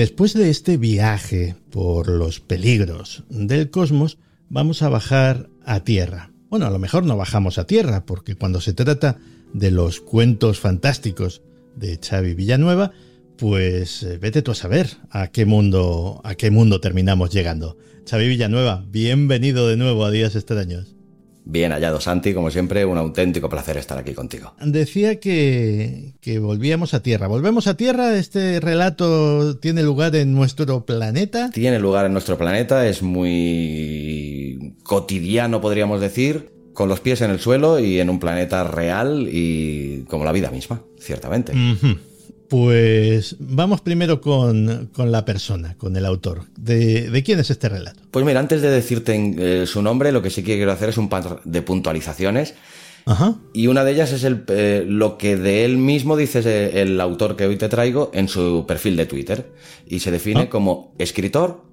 Después de este viaje por los peligros del cosmos, vamos a bajar a tierra. Bueno, a lo mejor no bajamos a tierra, porque cuando se trata de los cuentos fantásticos de Xavi Villanueva, pues eh, vete tú a saber a qué mundo a qué mundo terminamos llegando. Xavi Villanueva, bienvenido de nuevo a Días Extraños. Bien hallado, Santi, como siempre, un auténtico placer estar aquí contigo. Decía que, que volvíamos a Tierra. ¿Volvemos a Tierra? ¿Este relato tiene lugar en nuestro planeta? Tiene lugar en nuestro planeta, es muy cotidiano, podríamos decir, con los pies en el suelo y en un planeta real y como la vida misma, ciertamente. Pues vamos primero con, con la persona, con el autor. ¿De, de quién es este relato? Pues mira, antes de decirte eh, su nombre, lo que sí que quiero hacer es un par de puntualizaciones. Ajá. Y una de ellas es el, eh, lo que de él mismo dice eh, el autor que hoy te traigo en su perfil de Twitter. Y se define Ah. como escritor,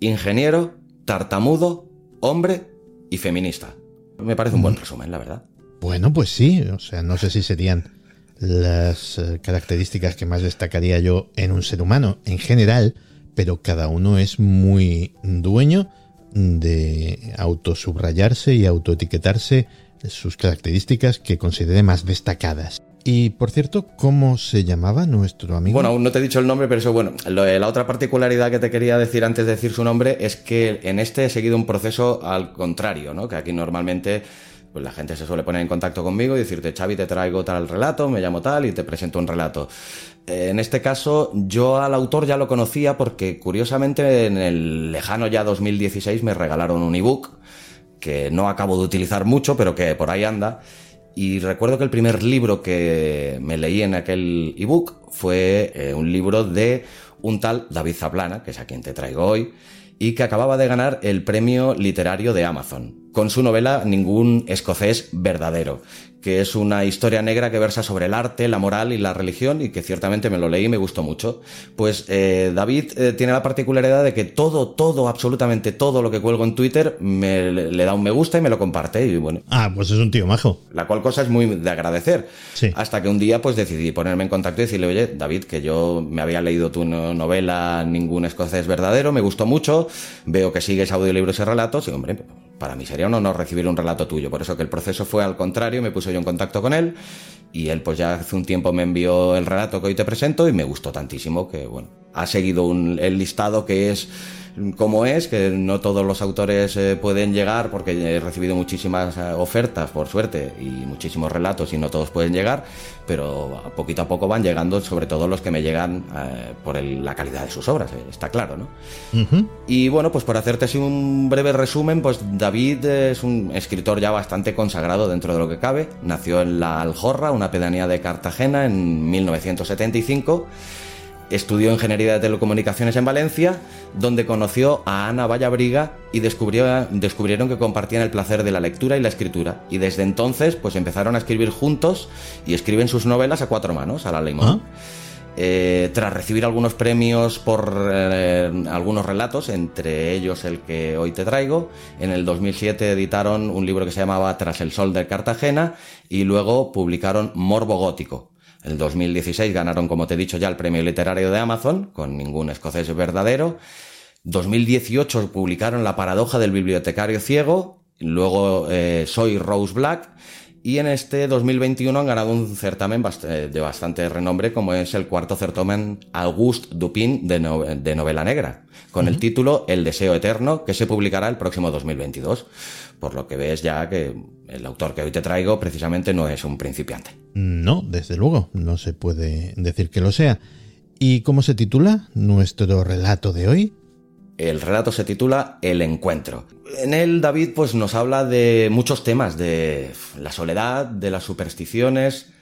ingeniero, tartamudo, hombre y feminista. Me parece un buen resumen, la verdad. Bueno, pues sí. O sea, no sé si serían las eh, características que más destacaría yo en un ser humano en general, pero cada uno es muy dueño de autosubrayarse y autoetiquetarse sus características que considere más destacadas. Y por cierto, ¿cómo se llamaba nuestro amigo? Bueno, aún no te he dicho el nombre, pero eso, bueno, lo- la otra particularidad que te quería decir antes de decir su nombre es que en este he seguido un proceso al contrario, ¿no? Que aquí normalmente pues la gente se suele poner en contacto conmigo y decirte, Xavi, te traigo tal relato, me llamo tal y te presento un relato. Eh, En este caso, yo al autor ya lo conocía porque, curiosamente, en el lejano ya 2016 me regalaron un ebook que no acabo de utilizar mucho, pero que por ahí anda. Y recuerdo que el primer libro que me leí en aquel ebook fue eh, un libro de un tal David Zaplana, que es a quien te traigo hoy, y que acababa de ganar el premio literario de Amazon, con su novela Ningún escocés verdadero, que es una historia negra que versa sobre el arte, la moral y la religión, y que ciertamente me lo leí y me gustó mucho. Pues eh, David eh, tiene la particularidad de que todo, todo, absolutamente todo lo que cuelgo en Twitter me, le da un me gusta y me lo comparte, y bueno, Ah, pues es un tío majo. la cual cosa es muy de agradecer. Sí. Hasta que un día pues decidí ponerme en contacto y decirle, oye, David, que yo me había leído tu no- novela Ningún escocés verdadero, me gustó mucho, veo que sigues audiolibros y relatos, y hombre, para mí sería un honor recibir un relato tuyo. Por eso que el proceso fue al contrario, me puse en contacto con él, y él pues ya hace un tiempo me envió el relato que hoy te presento y me gustó tantísimo que, bueno, ha seguido un- el listado que es como es, que no todos los autores eh, pueden llegar porque he recibido muchísimas eh, ofertas, por suerte, y muchísimos relatos y no todos pueden llegar, pero poquito a poco van llegando, sobre todo los que me llegan eh, por el- la calidad de sus obras, eh, está claro, ¿no? Y bueno, pues por hacerte así un breve resumen, pues David es un escritor ya bastante consagrado dentro de lo que cabe. Nació en La Aljorra, una pedanía de Cartagena, en 1975. Estudió Ingeniería de Telecomunicaciones en Valencia, donde conoció a Ana Vallabriga y descubrió, descubrieron que compartían el placer de la lectura y la escritura. Y desde entonces, pues empezaron a escribir juntos y escriben sus novelas a cuatro manos, a la limón. Eh, tras recibir algunos premios por eh, algunos relatos, entre ellos el que hoy te traigo, en el 2007 editaron un libro que se llamaba Tras el Sol de Cartagena y luego publicaron Morbo Gótico. El 2016 ganaron, como te he dicho ya, el premio literario de Amazon, con ningún escocés verdadero. 2018 publicaron La paradoja del bibliotecario ciego, luego eh, Soy Rose Black, y en este 2021 han ganado un certamen eh, de bastante renombre, como es el cuarto certamen Auguste Dupin de, no- de novela negra, con el título El deseo eterno, que se publicará el próximo 2022. Por lo que ves ya que el autor que hoy te traigo precisamente no es un principiante. No, desde luego, no se puede decir que lo sea. ¿Y cómo se titula nuestro relato de hoy? El relato se titula El encuentro. En él David pues nos habla de muchos temas, de la soledad, de las supersticiones,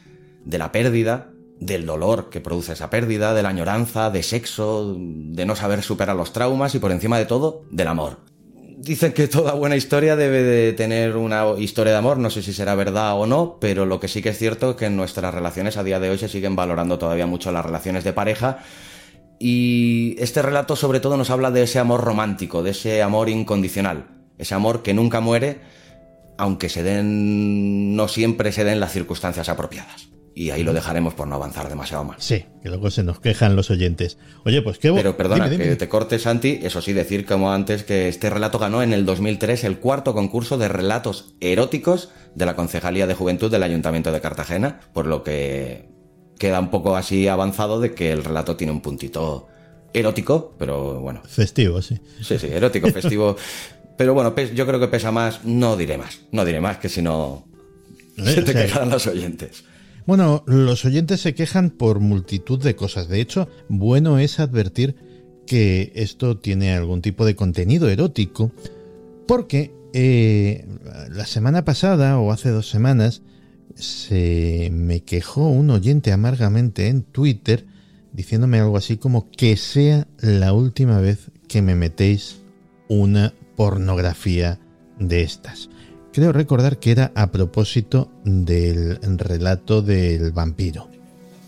de la pérdida, del dolor que produce esa pérdida, de la añoranza, de sexo, de no saber superar los traumas y por encima de todo, del amor. Dicen que toda buena historia debe de tener una historia de amor, no sé si será verdad o no, pero lo que sí que es cierto es que en nuestras relaciones a día de hoy se siguen valorando todavía mucho las relaciones de pareja y este relato sobre todo nos habla de ese amor romántico, de ese amor incondicional, ese amor que nunca muere, aunque se den, no siempre se den las circunstancias apropiadas y ahí lo dejaremos por no avanzar demasiado más. Sí, que luego se nos quejan los oyentes. Oye, pues qué Pero perdona, que te cortes, Santi. Eso sí, decir como antes que este relato ganó en el 2003 el cuarto concurso de relatos eróticos de la Concejalía de Juventud del Ayuntamiento de Cartagena, por lo que queda un poco así avanzado de que el relato tiene un puntito erótico, pero bueno. Festivo, sí. Sí, sí, erótico, festivo. pero bueno, yo creo que pesa más. No diré más. No diré más que si no. Eh, se te quejarán los oyentes. Bueno, los oyentes se quejan por multitud de cosas. De hecho, bueno es advertir que esto tiene algún tipo de contenido erótico, porque eh, la semana pasada o hace dos semanas se me quejó un oyente amargamente en Twitter diciéndome algo así como que sea la última vez que me metéis una pornografía de estas. Creo recordar que era a propósito del relato del vampiro.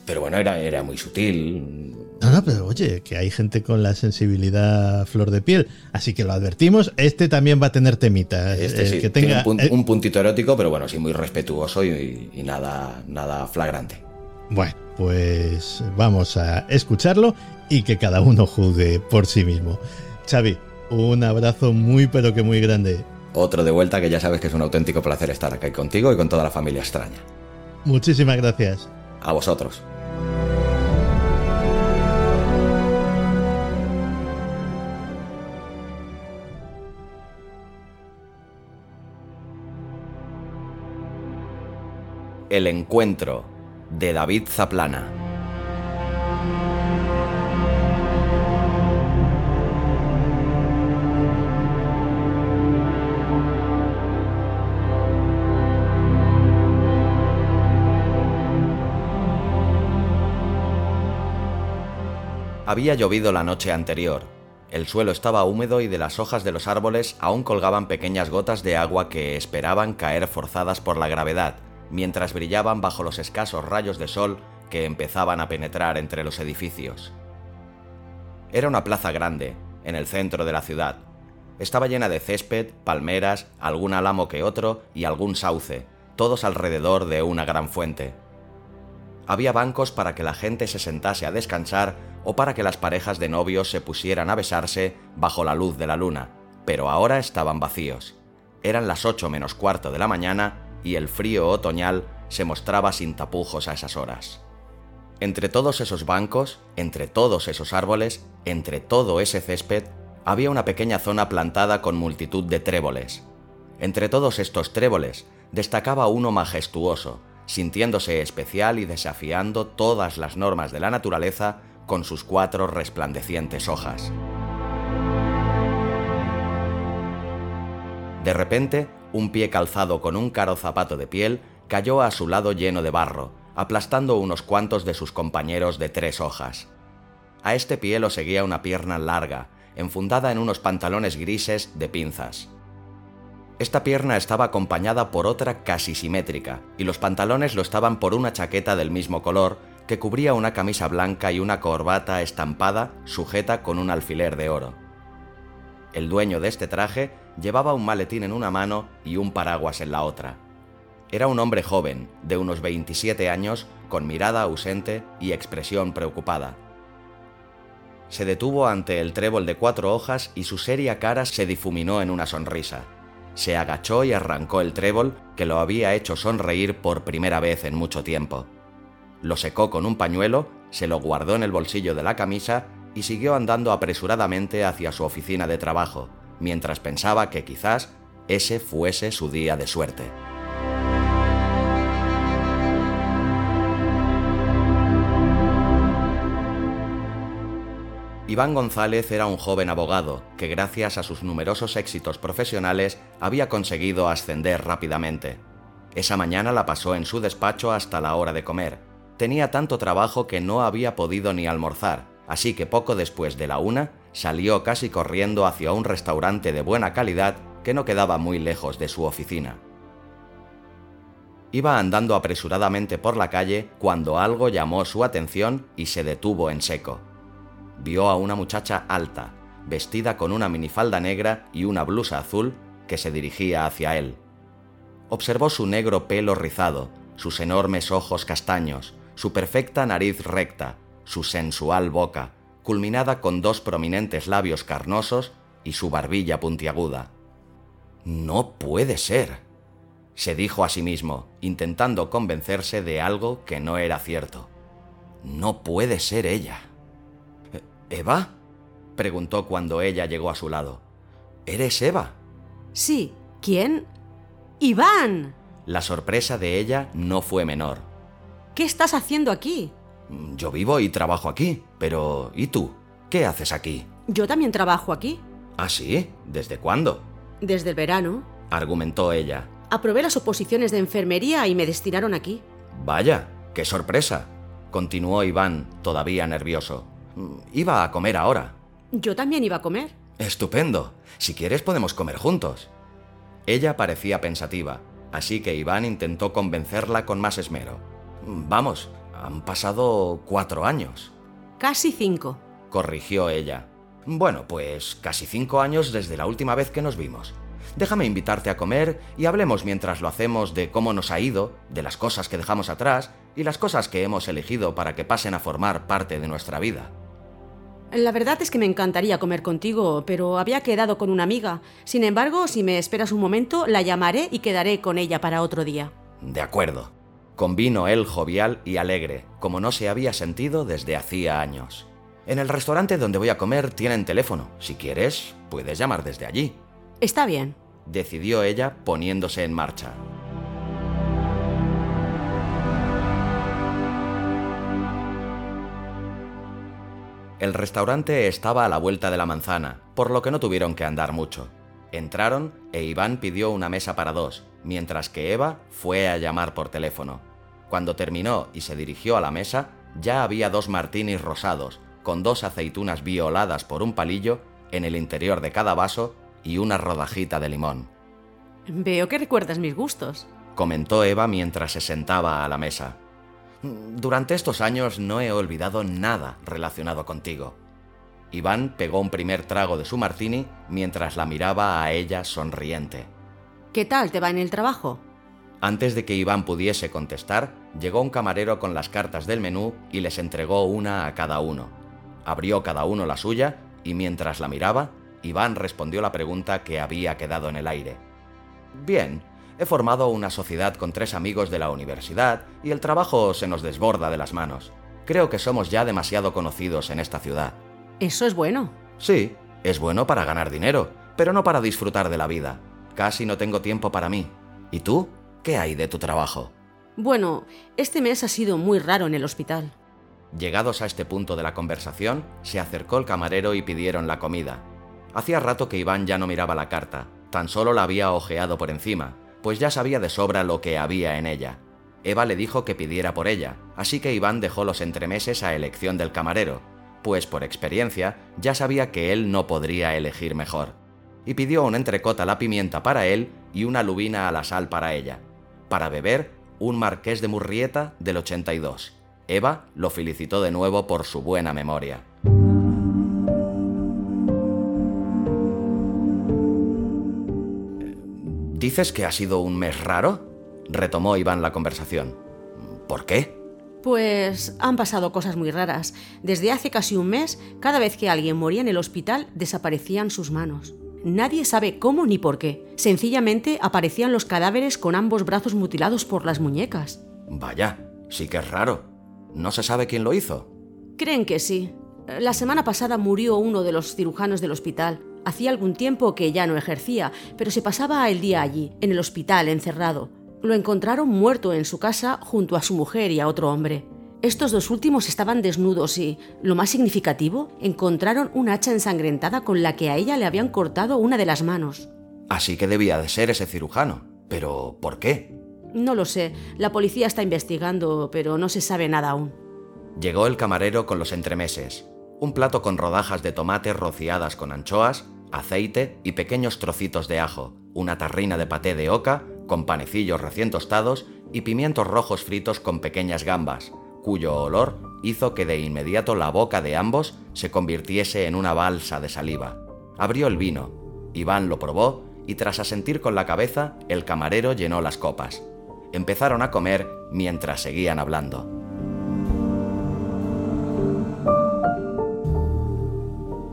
Pero bueno, era, era muy sutil. No, no, pero oye, que hay gente con la sensibilidad flor de piel. Así que lo advertimos. Este también va a tener temita. Este eh, sí, que tenga tiene un, puntito erótico, pero bueno, sí, muy respetuoso y, y nada, nada flagrante. Bueno, pues vamos a escucharlo y que cada uno juzgue por sí mismo. Xavi, un abrazo muy pero que muy grande. Otro de vuelta que ya sabes que es un auténtico placer estar aquí contigo y con toda la familia extraña. Muchísimas gracias. A vosotros. El encuentro de David Zaplana. Había llovido la noche anterior. El suelo estaba húmedo y de las hojas de los árboles aún colgaban pequeñas gotas de agua que esperaban caer forzadas por la gravedad, mientras brillaban bajo los escasos rayos de sol que empezaban a penetrar entre los edificios. Era una plaza grande, en el centro de la ciudad. Estaba llena de césped, palmeras, algún álamo que otro y algún sauce, todos alrededor de una gran fuente. Había bancos para que la gente se sentase a descansar o para que las parejas de novios se pusieran a besarse bajo la luz de la luna, pero ahora estaban vacíos. Eran las ocho menos cuarto de la mañana y el frío otoñal se mostraba sin tapujos a esas horas. Entre todos esos bancos, entre todos esos árboles, entre todo ese césped, había una pequeña zona plantada con multitud de tréboles. Entre todos estos tréboles destacaba uno majestuoso, sintiéndose especial y desafiando todas las normas de la naturaleza con sus cuatro resplandecientes hojas. De repente, un pie calzado con un caro zapato de piel cayó a su lado lleno de barro, aplastando unos cuantos de sus compañeros de tres hojas. A este pie lo seguía una pierna larga, enfundada en unos pantalones grises de pinzas. Esta pierna estaba acompañada por otra casi simétrica, y los pantalones lo estaban por una chaqueta del mismo color que cubría una camisa blanca y una corbata estampada sujeta con un alfiler de oro. El dueño de este traje llevaba un maletín en una mano y un paraguas en la otra. Era un hombre joven, de unos 27 años, con mirada ausente y expresión preocupada. Se detuvo ante el trébol de cuatro hojas y su seria cara se difuminó en una sonrisa. Se agachó y arrancó el trébol que lo había hecho sonreír por primera vez en mucho tiempo lo secó con un pañuelo, se lo guardó en el bolsillo de la camisa y siguió andando apresuradamente hacia su oficina de trabajo, mientras pensaba que quizás ese fuese su día de suerte. Iván González era un joven abogado que gracias a sus numerosos éxitos profesionales había conseguido ascender rápidamente. Esa mañana la pasó en su despacho hasta la hora de comer, tenía tanto trabajo que no había podido ni almorzar, así que poco después de la una salió casi corriendo hacia un restaurante de buena calidad que no quedaba muy lejos de su oficina. Iba andando apresuradamente por la calle cuando algo llamó su atención y se detuvo en seco. Vio a una muchacha alta, vestida con una minifalda negra y una blusa azul, que se dirigía hacia él. Observó su negro pelo rizado, sus enormes ojos castaños, su perfecta nariz recta, su sensual boca, culminada con dos prominentes labios carnosos y su barbilla puntiaguda. No puede ser, se dijo a sí mismo, intentando convencerse de algo que no era cierto. No puede ser ella. ¿Eva? preguntó cuando ella llegó a su lado. ¿Eres Eva? Sí. ¿Quién? ¡Iván! La sorpresa de ella no fue menor. ¿Qué estás haciendo aquí? Yo vivo y trabajo aquí, pero ¿y tú? ¿Qué haces aquí? Yo también trabajo aquí. ¿Ah, sí? ¿Desde cuándo? Desde el verano. argumentó ella. Aprobé las oposiciones de enfermería y me destinaron aquí. Vaya, qué sorpresa, continuó Iván, todavía nervioso. Iba a comer ahora. Yo también iba a comer. Estupendo. Si quieres podemos comer juntos. Ella parecía pensativa, así que Iván intentó convencerla con más esmero. Vamos, han pasado cuatro años. Casi cinco, corrigió ella. Bueno, pues casi cinco años desde la última vez que nos vimos. Déjame invitarte a comer y hablemos mientras lo hacemos de cómo nos ha ido, de las cosas que dejamos atrás y las cosas que hemos elegido para que pasen a formar parte de nuestra vida. La verdad es que me encantaría comer contigo, pero había quedado con una amiga. Sin embargo, si me esperas un momento, la llamaré y quedaré con ella para otro día. De acuerdo. Convino él jovial y alegre, como no se había sentido desde hacía años. En el restaurante donde voy a comer tienen teléfono. Si quieres, puedes llamar desde allí. Está bien, decidió ella poniéndose en marcha. El restaurante estaba a la vuelta de la manzana, por lo que no tuvieron que andar mucho. Entraron e Iván pidió una mesa para dos, mientras que Eva fue a llamar por teléfono. Cuando terminó y se dirigió a la mesa, ya había dos martinis rosados, con dos aceitunas violadas por un palillo en el interior de cada vaso y una rodajita de limón. Veo que recuerdas mis gustos, comentó Eva mientras se sentaba a la mesa. Durante estos años no he olvidado nada relacionado contigo. Iván pegó un primer trago de su martini mientras la miraba a ella sonriente. ¿Qué tal te va en el trabajo? Antes de que Iván pudiese contestar, llegó un camarero con las cartas del menú y les entregó una a cada uno. Abrió cada uno la suya y mientras la miraba, Iván respondió la pregunta que había quedado en el aire. Bien, He formado una sociedad con tres amigos de la universidad y el trabajo se nos desborda de las manos. Creo que somos ya demasiado conocidos en esta ciudad. Eso es bueno. Sí, es bueno para ganar dinero, pero no para disfrutar de la vida. Casi no tengo tiempo para mí. ¿Y tú? ¿Qué hay de tu trabajo? Bueno, este mes ha sido muy raro en el hospital. Llegados a este punto de la conversación, se acercó el camarero y pidieron la comida. Hacía rato que Iván ya no miraba la carta, tan solo la había ojeado por encima, pues ya sabía de sobra lo que había en ella. Eva le dijo que pidiera por ella, así que Iván dejó los entremeses a elección del camarero, pues por experiencia ya sabía que él no podría elegir mejor. Y pidió un entrecot a la pimienta para él y una lubina a la sal para ella. Para beber, un marqués de Murrieta del 82. Eva lo felicitó de nuevo por su buena memoria. ¿Dices que ha sido un mes raro? Retomó Iván la conversación. ¿Por qué? Pues han pasado cosas muy raras. Desde hace casi un mes, cada vez que alguien moría en el hospital, desaparecían sus manos. Nadie sabe cómo ni por qué. Sencillamente aparecían los cadáveres con ambos brazos mutilados por las muñecas. Vaya, sí que es raro. ¿No se sabe quién lo hizo? Creen que sí. La semana pasada murió uno de los cirujanos del hospital. Hacía algún tiempo que ya no ejercía, pero se pasaba el día allí, en el hospital, encerrado. Lo encontraron muerto en su casa junto a su mujer y a otro hombre. Estos dos últimos estaban desnudos y, lo más significativo, encontraron un hacha ensangrentada con la que a ella le habían cortado una de las manos. Así que debía de ser ese cirujano. Pero, ¿por qué? No lo sé. La policía está investigando, pero no se sabe nada aún. Llegó el camarero con los entremeses. Un plato con rodajas de tomate rociadas con anchoas, aceite y pequeños trocitos de ajo, una tarrina de paté de oca con panecillos recién tostados y pimientos rojos fritos con pequeñas gambas, cuyo olor hizo que de inmediato la boca de ambos se convirtiese en una balsa de saliva. Abrió el vino. Iván lo probó y tras asentir con la cabeza, el camarero llenó las copas. Empezaron a comer mientras seguían hablando.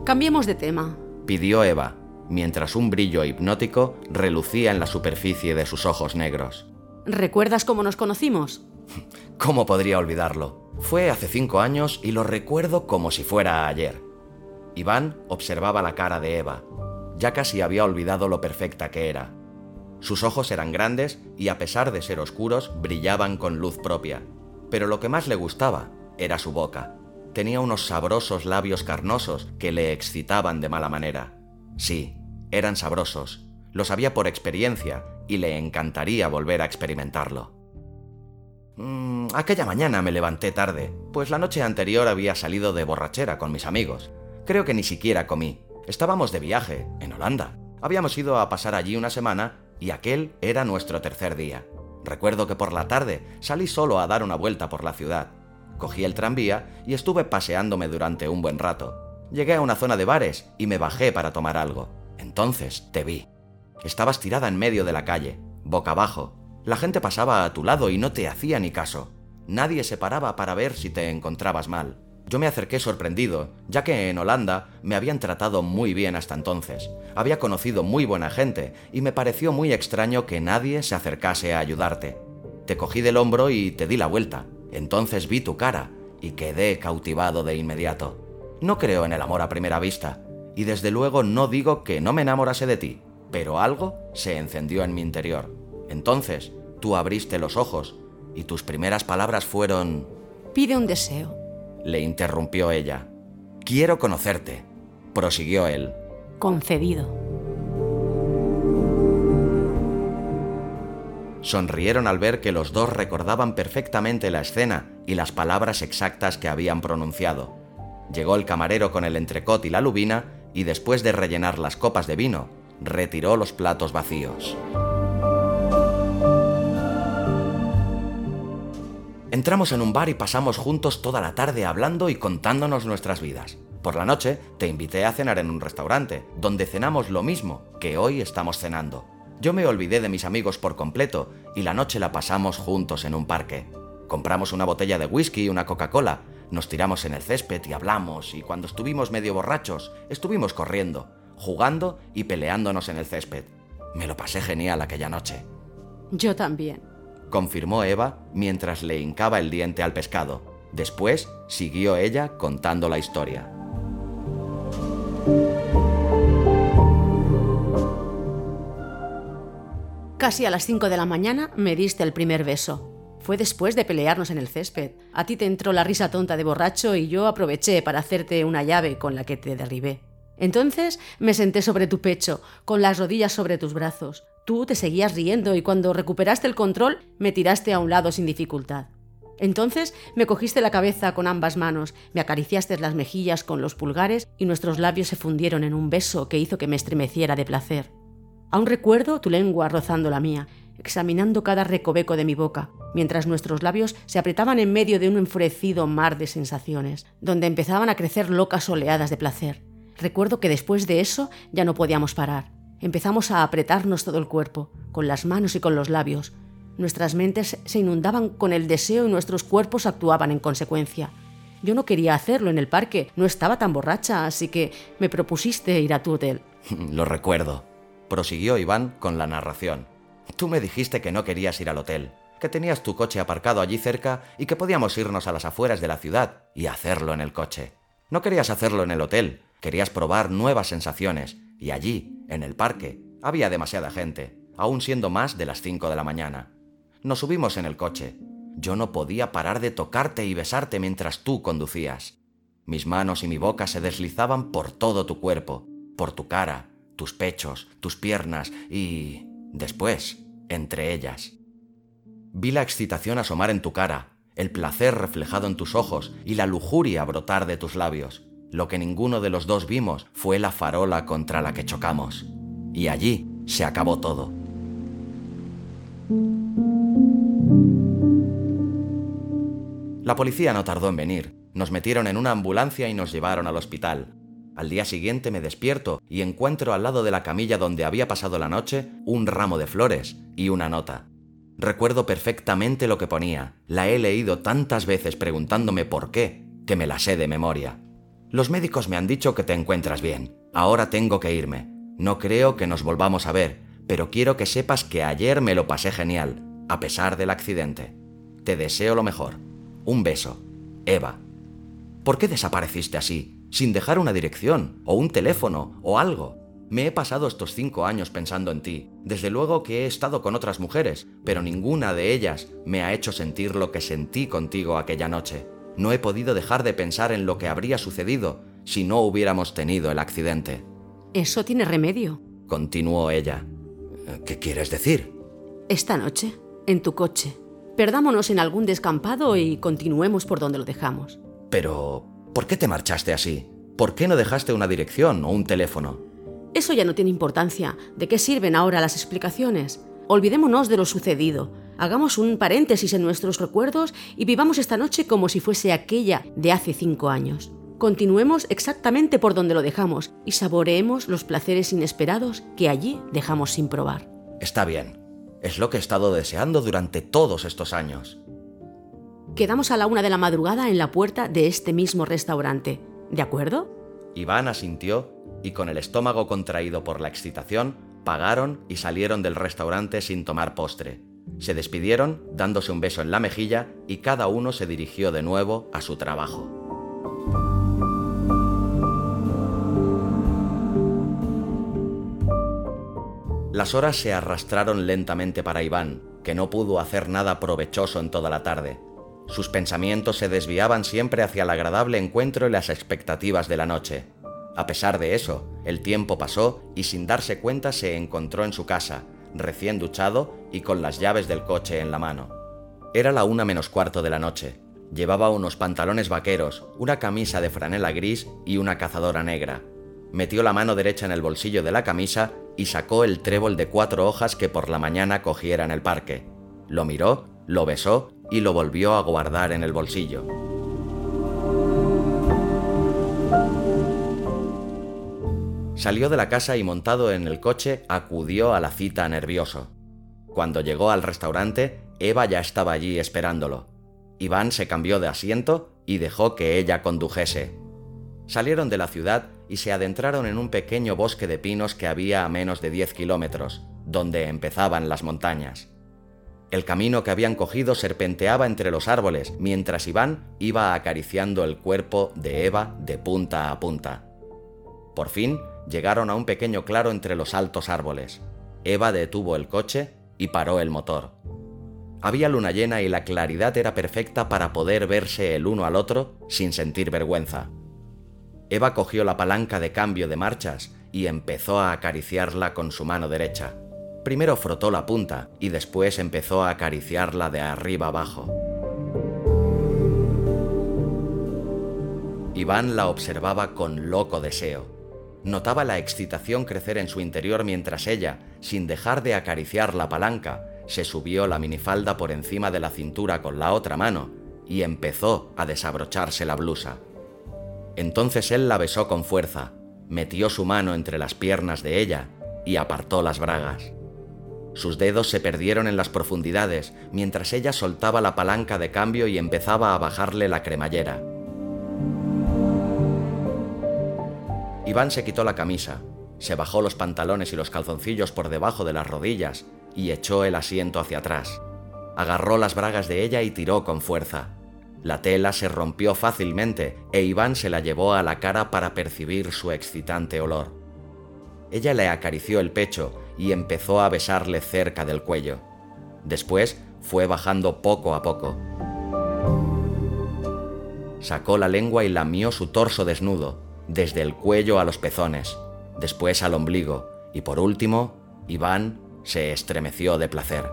Cambiemos de tema, pidió Eva, mientras un brillo hipnótico relucía en la superficie de sus ojos negros. ¿Recuerdas cómo nos conocimos? ¿Cómo podría olvidarlo? Fue hace cinco años y lo recuerdo como si fuera ayer. Iván observaba la cara de Eva. Ya casi había olvidado lo perfecta que era. Sus ojos eran grandes y a pesar de ser oscuros brillaban con luz propia. Pero lo que más le gustaba era su boca. Tenía unos sabrosos labios carnosos que le excitaban de mala manera. Sí, eran sabrosos. Lo sabía por experiencia y le encantaría volver a experimentarlo. Mm, aquella mañana me levanté tarde, pues la noche anterior había salido de borrachera con mis amigos. Creo que ni siquiera comí. Estábamos de viaje, en Holanda. Habíamos ido a pasar allí una semana y aquel era nuestro tercer día. Recuerdo que por la tarde salí solo a dar una vuelta por la ciudad. Cogí el tranvía y estuve paseándome durante un buen rato. Llegué a una zona de bares y me bajé para tomar algo. Entonces te vi. Estabas tirada en medio de la calle, boca abajo. La gente pasaba a tu lado y no te hacía ni caso. Nadie se paraba para ver si te encontrabas mal. Yo me acerqué sorprendido, ya que en Holanda me habían tratado muy bien hasta entonces. Había conocido muy buena gente y me pareció muy extraño que nadie se acercase a ayudarte. Te cogí del hombro y te di la vuelta. Entonces vi tu cara y quedé cautivado de inmediato. No creo en el amor a primera vista, y desde luego no digo que no me enamorase de ti, pero algo se encendió en mi interior. Entonces, tú abriste los ojos, y tus primeras palabras fueron... Pide un deseo. Le interrumpió ella. Quiero conocerte, prosiguió él. Concedido. Sonrieron al ver que los dos recordaban perfectamente la escena y las palabras exactas que habían pronunciado. Llegó el camarero con el entrecot y la lubina y después de rellenar las copas de vino, retiró los platos vacíos. Entramos en un bar y pasamos juntos toda la tarde hablando y contándonos nuestras vidas. Por la noche te invité a cenar en un restaurante, donde cenamos lo mismo que hoy estamos cenando. Yo me olvidé de mis amigos por completo y la noche la pasamos juntos en un parque. Compramos una botella de whisky y una Coca-Cola nos tiramos en el césped y hablamos, y cuando estuvimos medio borrachos, estuvimos corriendo, jugando y peleándonos en el césped. Me lo pasé genial aquella noche. Yo también, confirmó Eva mientras le hincaba el diente al pescado. Después siguió ella contando la historia. Casi a las 5 de la mañana me diste el primer beso. Fue después de pelearnos en el césped. A ti te entró la risa tonta de borracho y yo aproveché para hacerte una llave con la que te derribé. Entonces me senté sobre tu pecho, con las rodillas sobre tus brazos. Tú te seguías riendo y cuando recuperaste el control me tiraste a un lado sin dificultad. Entonces me cogiste la cabeza con ambas manos, me acariciaste las mejillas con los pulgares y nuestros labios se fundieron en un beso que hizo que me estremeciera de placer. Aún recuerdo tu lengua rozando la mía, examinando cada recoveco de mi boca, mientras nuestros labios se apretaban en medio de un enfurecido mar de sensaciones, donde empezaban a crecer locas oleadas de placer. Recuerdo que después de eso ya no podíamos parar. Empezamos a apretarnos todo el cuerpo, con las manos y con los labios. Nuestras mentes se inundaban con el deseo y nuestros cuerpos actuaban en consecuencia. Yo no quería hacerlo en el parque, no estaba tan borracha, así que me propusiste ir a tu hotel. Lo recuerdo. Prosiguió Iván con la narración. Tú me dijiste que no querías ir al hotel, que tenías tu coche aparcado allí cerca y que podíamos irnos a las afueras de la ciudad y hacerlo en el coche. No querías hacerlo en el hotel, querías probar nuevas sensaciones, y allí, en el parque, había demasiada gente, aún siendo más de las 5 de la mañana. Nos subimos en el coche. Yo no podía parar de tocarte y besarte mientras tú conducías. Mis manos y mi boca se deslizaban por todo tu cuerpo, por tu cara, tus pechos, tus piernas y... después, entre ellas. Vi la excitación asomar en tu cara, el placer reflejado en tus ojos y la lujuria brotar de tus labios. Lo que ninguno de los dos vimos fue la farola contra la que chocamos. Y allí se acabó todo. La policía no tardó en venir. Nos metieron en una ambulancia y nos llevaron al hospital. Al día siguiente me despierto y encuentro al lado de la camilla donde había pasado la noche un ramo de flores y una nota. Recuerdo perfectamente lo que ponía. La he leído tantas veces preguntándome por qué, que me la sé de memoria. Los médicos me han dicho que te encuentras bien. Ahora tengo que irme. No creo que nos volvamos a ver, pero quiero que sepas que ayer me lo pasé genial, a pesar del accidente. Te deseo lo mejor. Un beso. Eva. ¿Por qué desapareciste así, sin dejar una dirección, o un teléfono, o algo? Me he pasado estos cinco años pensando en ti. Desde luego que he estado con otras mujeres, pero ninguna de ellas me ha hecho sentir lo que sentí contigo aquella noche. No he podido dejar de pensar en lo que habría sucedido si no hubiéramos tenido el accidente. Eso tiene remedio, continuó ella. ¿Qué quieres decir? Esta noche, en tu coche. Perdámonos en algún descampado y continuemos por donde lo dejamos. Pero, ¿por qué te marchaste así? ¿Por qué no dejaste una dirección o un teléfono? Eso ya no tiene importancia. ¿De qué sirven ahora las explicaciones? Olvidémonos de lo sucedido. Hagamos un paréntesis en nuestros recuerdos y vivamos esta noche como si fuese aquella de hace cinco años. Continuemos exactamente por donde lo dejamos y saboreemos los placeres inesperados que allí dejamos sin probar. Está bien. Es lo que he estado deseando durante todos estos años. Quedamos a la una de la madrugada en la puerta de este mismo restaurante. ¿De acuerdo? Iván asintió y con el estómago contraído por la excitación, pagaron y salieron del restaurante sin tomar postre. Se despidieron dándose un beso en la mejilla y cada uno se dirigió de nuevo a su trabajo. Las horas se arrastraron lentamente para Iván, que no pudo hacer nada provechoso en toda la tarde. Sus pensamientos se desviaban siempre hacia el agradable encuentro y las expectativas de la noche. A pesar de eso, el tiempo pasó y sin darse cuenta se encontró en su casa, recién duchado y con las llaves del coche en la mano. Era la una menos cuarto de la noche. Llevaba unos pantalones vaqueros, una camisa de franela gris y una cazadora negra. Metió la mano derecha en el bolsillo de la camisa y sacó el trébol de cuatro hojas que por la mañana cogiera en el parque. Lo miró, lo besó y lo volvió a guardar en el bolsillo. Salió de la casa y montado en el coche acudió a la cita nervioso. Cuando llegó al restaurante, Eva ya estaba allí esperándolo. Iván se cambió de asiento y dejó que ella condujese. Salieron de la ciudad y se adentraron en un pequeño bosque de pinos que había a menos de 10 kilómetros, donde empezaban las montañas. El camino que habían cogido serpenteaba entre los árboles, mientras Iván iba acariciando el cuerpo de Eva de punta a punta. Por fin llegaron a un pequeño claro entre los altos árboles. Eva detuvo el coche y paró el motor. Había luna llena y la claridad era perfecta para poder verse el uno al otro sin sentir vergüenza. Eva cogió la palanca de cambio de marchas y empezó a acariciarla con su mano derecha. Primero frotó la punta y después empezó a acariciarla de arriba abajo. Iván la observaba con loco deseo. Notaba la excitación crecer en su interior mientras ella, sin dejar de acariciar la palanca, se subió la minifalda por encima de la cintura con la otra mano y empezó a desabrocharse la blusa. Entonces él la besó con fuerza, metió su mano entre las piernas de ella y apartó las bragas. Sus dedos se perdieron en las profundidades mientras ella soltaba la palanca de cambio y empezaba a bajarle la cremallera. Iván se quitó la camisa, se bajó los pantalones y los calzoncillos por debajo de las rodillas y echó el asiento hacia atrás. Agarró las bragas de ella y tiró con fuerza. La tela se rompió fácilmente e Iván se la llevó a la cara para percibir su excitante olor. Ella le acarició el pecho y empezó a besarle cerca del cuello. Después fue bajando poco a poco. Sacó la lengua y lamió su torso desnudo, desde el cuello a los pezones, después al ombligo y por último, Iván se estremeció de placer.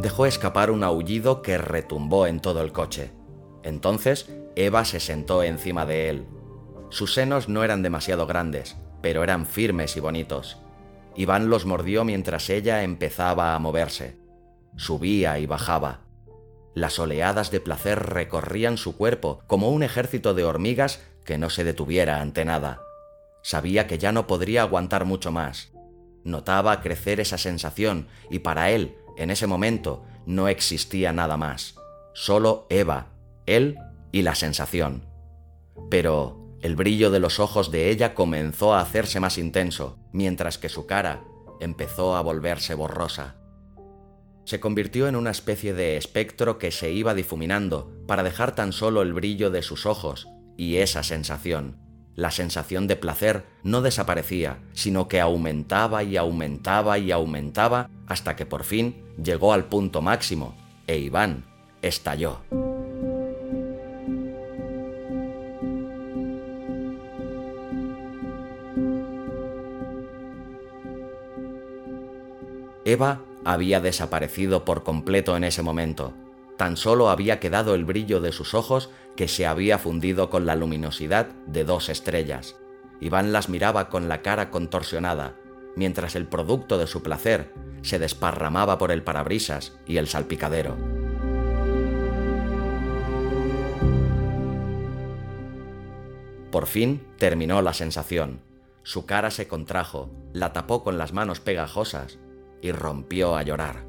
Dejó escapar un aullido que retumbó en todo el coche. Entonces, Eva se sentó encima de él. Sus senos no eran demasiado grandes, pero eran firmes y bonitos. Iván los mordió mientras ella empezaba a moverse. Subía y bajaba. Las oleadas de placer recorrían su cuerpo como un ejército de hormigas que no se detuviera ante nada. Sabía que ya no podría aguantar mucho más. Notaba crecer esa sensación y para él, en ese momento, no existía nada más. Solo Eva, él y la sensación. Pero el brillo de los ojos de ella comenzó a hacerse más intenso, mientras que su cara empezó a volverse borrosa. Se convirtió en una especie de espectro que se iba difuminando para dejar tan solo el brillo de sus ojos y esa sensación. La sensación de placer no desaparecía, sino que aumentaba y aumentaba y aumentaba hasta que por fin llegó al punto máximo e Iván estalló. Eva había desaparecido por completo en ese momento. Tan solo había quedado el brillo de sus ojos que se había fundido con la luminosidad de dos estrellas. Iván las miraba con la cara contorsionada, mientras el producto de su placer se desparramaba por el parabrisas y el salpicadero. Por fin terminó la sensación. Su cara se contrajo, la tapó con las manos pegajosas y rompió a llorar.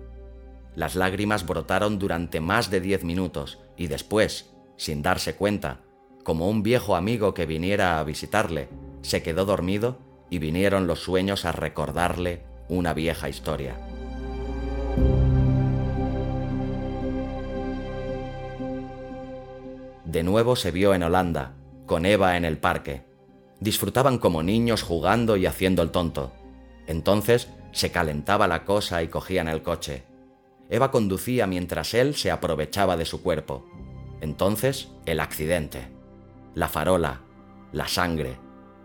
Las lágrimas brotaron durante más de diez minutos y después, sin darse cuenta, como un viejo amigo que viniera a visitarle, se quedó dormido y vinieron los sueños a recordarle una vieja historia. De nuevo se vio en Holanda, con Eva en el parque. Disfrutaban como niños jugando y haciendo el tonto. Entonces se calentaba la cosa y cogían el coche. Eva conducía mientras él se aprovechaba de su cuerpo. Entonces, el accidente. La farola, la sangre,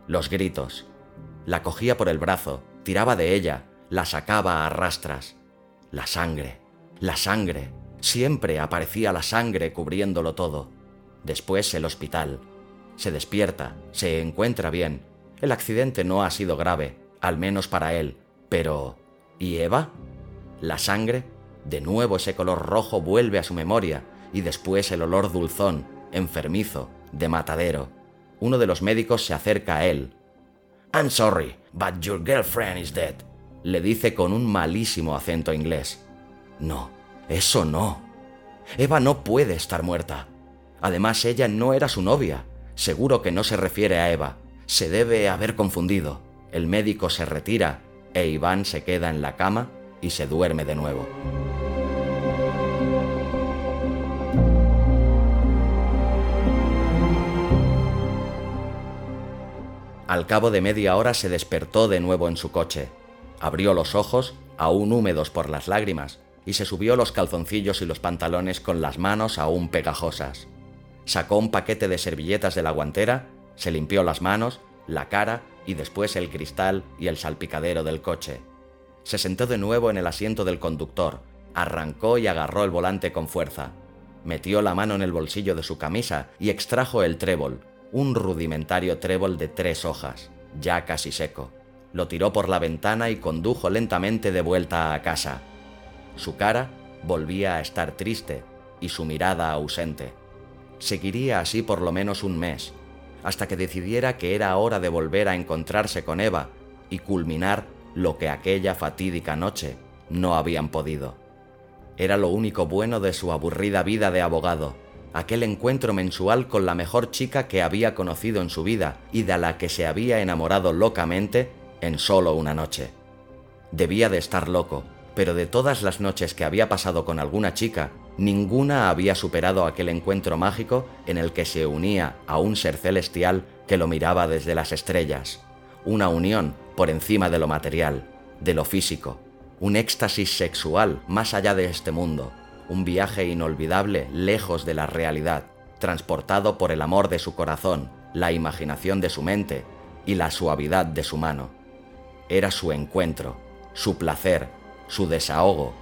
los gritos. La cogía por el brazo, tiraba de ella, la sacaba a rastras. La sangre, la sangre. Siempre aparecía la sangre cubriéndolo todo. Después el hospital. Se despierta, se encuentra bien. El accidente no ha sido grave, al menos para él, pero... ¿Y Eva? La sangre, de nuevo ese color rojo vuelve a su memoria y después el olor dulzón, enfermizo, de matadero. Uno de los médicos se acerca a él. I'm sorry, but your girlfriend is dead, le dice con un malísimo acento inglés. No, eso no. Eva no puede estar muerta. Además, ella no era su novia. Seguro que no se refiere a Eva. Se debe haber confundido. El médico se retira e Iván se queda en la cama y se duerme de nuevo. Al cabo de media hora se despertó de nuevo en su coche. Abrió los ojos, aún húmedos por las lágrimas, y se subió los calzoncillos y los pantalones con las manos aún pegajosas. Sacó un paquete de servilletas de la guantera, se limpió las manos, la cara y después el cristal y el salpicadero del coche. Se sentó de nuevo en el asiento del conductor, arrancó y agarró el volante con fuerza. Metió la mano en el bolsillo de su camisa y extrajo el trébol, un rudimentario trébol de tres hojas, ya casi seco. Lo tiró por la ventana y condujo lentamente de vuelta a casa. Su cara volvía a estar triste y su mirada ausente. Seguiría así por lo menos un mes, hasta que decidiera que era hora de volver a encontrarse con Eva y culminar lo que aquella fatídica noche no habían podido. Era lo único bueno de su aburrida vida de abogado, aquel encuentro mensual con la mejor chica que había conocido en su vida y de la que se había enamorado locamente en solo una noche. Debía de estar loco, pero de todas las noches que había pasado con alguna chica, ninguna había superado aquel encuentro mágico en el que se unía a un ser celestial que lo miraba desde las estrellas, una unión por encima de lo material, de lo físico, un éxtasis sexual más allá de este mundo, un viaje inolvidable lejos de la realidad, transportado por el amor de su corazón, la imaginación de su mente y la suavidad de su mano. Era su encuentro, su placer, su desahogo,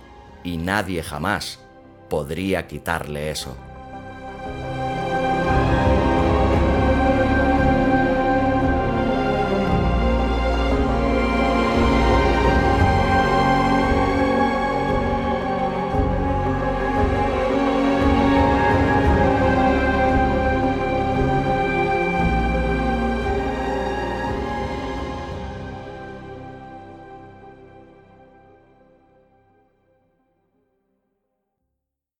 y nadie jamás podría quitarle eso.